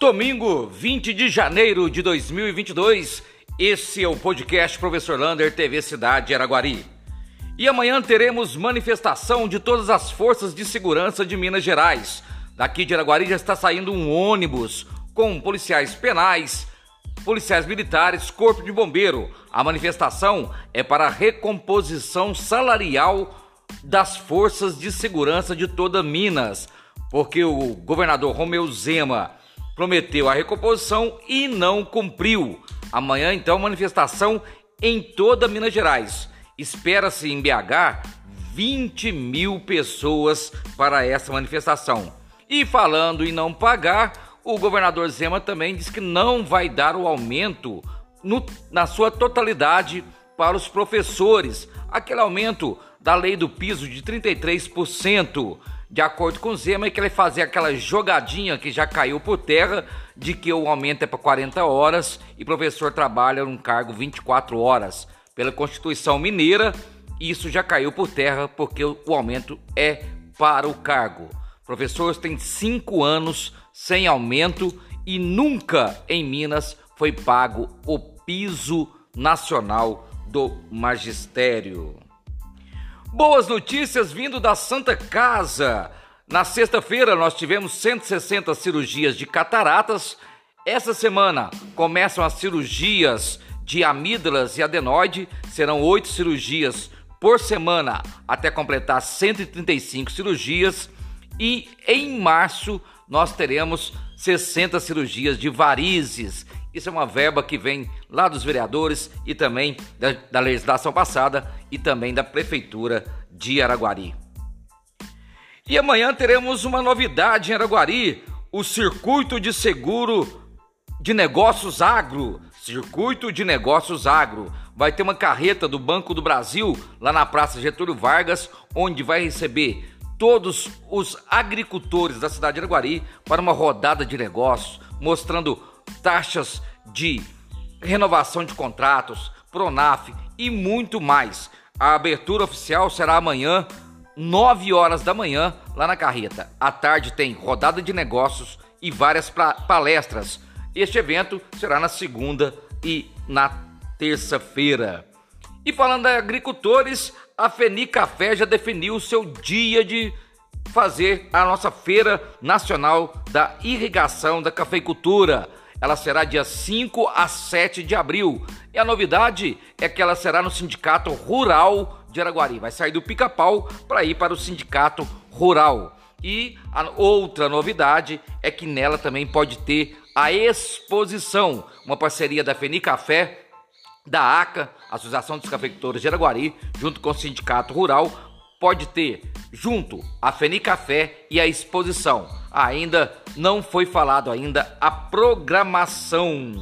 Domingo, 20 de janeiro de 2022, esse é o podcast Professor Lander TV Cidade Araguari. E amanhã teremos manifestação de todas as forças de segurança de Minas Gerais. Daqui de Araguari já está saindo um ônibus com policiais penais, policiais militares, corpo de bombeiro. A manifestação é para a recomposição salarial das forças de segurança de toda Minas, porque o governador Romeu Zema prometeu a recomposição e não cumpriu. Amanhã, então, manifestação em toda Minas Gerais. Espera-se em BH 20 mil pessoas para essa manifestação. E falando em não pagar, o governador Zema também diz que não vai dar o aumento no, na sua totalidade para os professores, aquele aumento da lei do piso de 33%. De acordo com Zema, é que ele fazer aquela jogadinha que já caiu por terra de que o aumento é para 40 horas e professor trabalha num cargo 24 horas. Pela Constituição Mineira, isso já caiu por terra porque o aumento é para o cargo. Professores têm cinco anos sem aumento e nunca em Minas foi pago o piso nacional do magistério. Boas notícias vindo da Santa Casa. Na sexta-feira nós tivemos 160 cirurgias de cataratas. Essa semana começam as cirurgias de amígdalas e adenoide. Serão oito cirurgias por semana até completar 135 cirurgias. E em março nós teremos 60 cirurgias de varizes. Isso é uma verba que vem lá dos vereadores e também da, da legislação passada e também da prefeitura de Araguari. E amanhã teremos uma novidade em Araguari: o Circuito de Seguro de Negócios Agro. Circuito de Negócios Agro. Vai ter uma carreta do Banco do Brasil lá na Praça Getúlio Vargas, onde vai receber todos os agricultores da cidade de Araguari para uma rodada de negócios, mostrando taxas de renovação de contratos, Pronaf e muito mais. A abertura oficial será amanhã, 9 horas da manhã, lá na Carreta. À tarde tem rodada de negócios e várias palestras. Este evento será na segunda e na terça-feira. E falando de agricultores, a Feni Café já definiu o seu dia de fazer a nossa Feira Nacional da Irrigação da Cafeicultura. Ela será dia 5 a 7 de abril. E a novidade é que ela será no Sindicato Rural de Araguari. Vai sair do pica-pau para ir para o Sindicato Rural. E a outra novidade é que nela também pode ter a exposição, uma parceria da Feni Café da ACA, Associação dos Cafeicultores de Araguari, junto com o Sindicato Rural, pode ter junto a Feni Café e a exposição. Ainda não foi falado ainda a programação.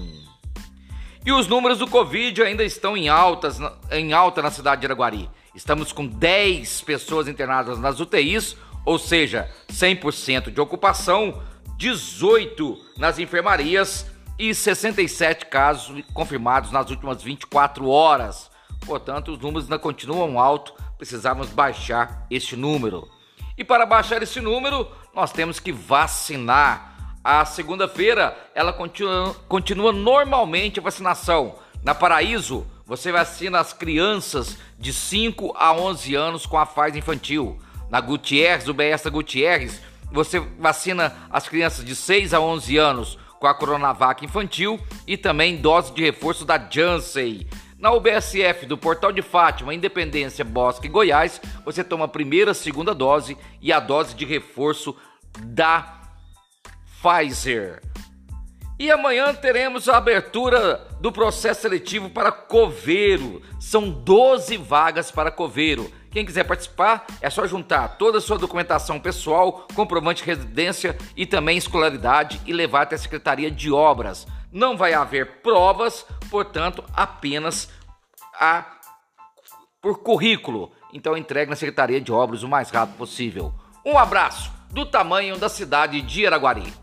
E os números do Covid ainda estão em, altas, em alta na cidade de Araguari. Estamos com 10 pessoas internadas nas UTIs, ou seja, 100% de ocupação, 18 nas enfermarias e 67 casos confirmados nas últimas 24 horas. Portanto, os números ainda continuam altos, precisamos baixar este número. E para baixar esse número, nós temos que vacinar. A segunda-feira, ela continua, continua normalmente a vacinação. Na Paraíso, você vacina as crianças de 5 a 11 anos com a fase infantil. Na Gutierrez, o BS Gutierrez, você vacina as crianças de 6 a 11 anos com a Coronavac infantil e também dose de reforço da Janssen. Na UBSF do Portal de Fátima, Independência, Bosque e Goiás, você toma a primeira, segunda dose e a dose de reforço da Pfizer. E amanhã teremos a abertura do processo seletivo para coveiro. São 12 vagas para coveiro. Quem quiser participar, é só juntar toda a sua documentação pessoal, comprovante de residência e também escolaridade e levar até a Secretaria de Obras. Não vai haver provas, portanto, apenas a por currículo. Então entregue na Secretaria de Obras o mais rápido possível. Um abraço do tamanho da cidade de Araguari.